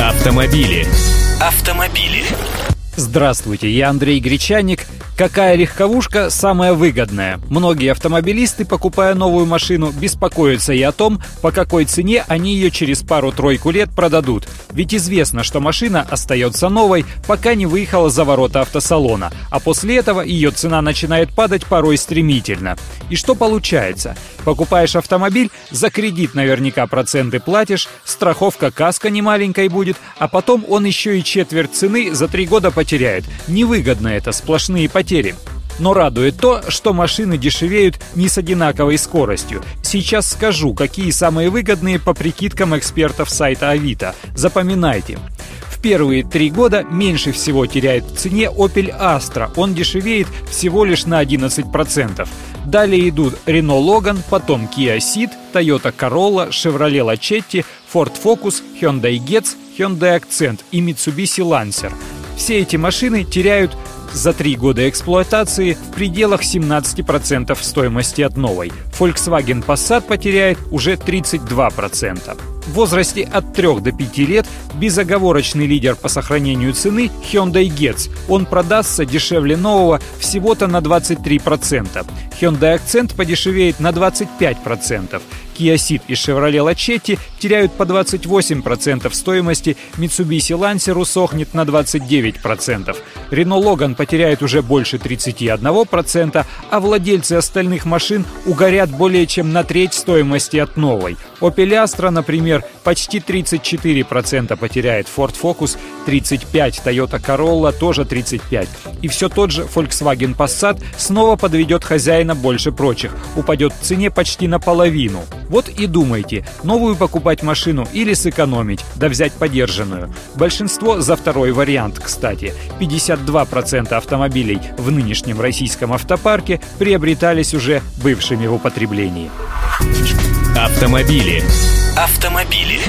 Автомобили. Автомобили. Здравствуйте, я Андрей Гречаник. Какая легковушка самая выгодная? Многие автомобилисты, покупая новую машину, беспокоятся и о том, по какой цене они ее через пару-тройку лет продадут. Ведь известно, что машина остается новой, пока не выехала за ворота автосалона, а после этого ее цена начинает падать порой стремительно. И что получается? Покупаешь автомобиль, за кредит наверняка проценты платишь, страховка каска немаленькой будет, а потом он еще и четверть цены за три года потеряет. Невыгодно это, сплошные потери. Но радует то, что машины дешевеют не с одинаковой скоростью. Сейчас скажу, какие самые выгодные по прикидкам экспертов сайта Авито. Запоминайте. В первые три года меньше всего теряет в цене Opel Astra. Он дешевеет всего лишь на 11%. Далее идут Renault Logan, потом Kia Ceed, Toyota Corolla, Chevrolet Lachetti, Ford Focus, Hyundai Getz, Hyundai Accent и Mitsubishi Lancer. Все эти машины теряют за три года эксплуатации в пределах 17% стоимости от новой. Volkswagen Passat потеряет уже 32%. В возрасте от 3 до 5 лет безоговорочный лидер по сохранению цены Hyundai Getz. Он продастся дешевле нового всего-то на 23%. Hyundai Accent подешевеет на 25%. Kia Ceed и Chevrolet Lachetti теряют по 28% стоимости, Mitsubishi Lancer усохнет на 29%. Renault Logan потеряет уже больше 31%, а владельцы остальных машин угорят более чем на треть стоимости от новой. Opel Astra, например, почти 34% потеряет, Ford Focus 35%, Toyota Corolla тоже 35%. И все тот же Volkswagen Passat снова подведет хозяина больше прочих, упадет в цене почти наполовину. Вот и думайте, новую покупать машину или сэкономить, да взять подержанную. Большинство за второй вариант, кстати. 52% автомобилей в нынешнем российском автопарке приобретались уже бывшими в употреблении. Автомобили. Автомобили.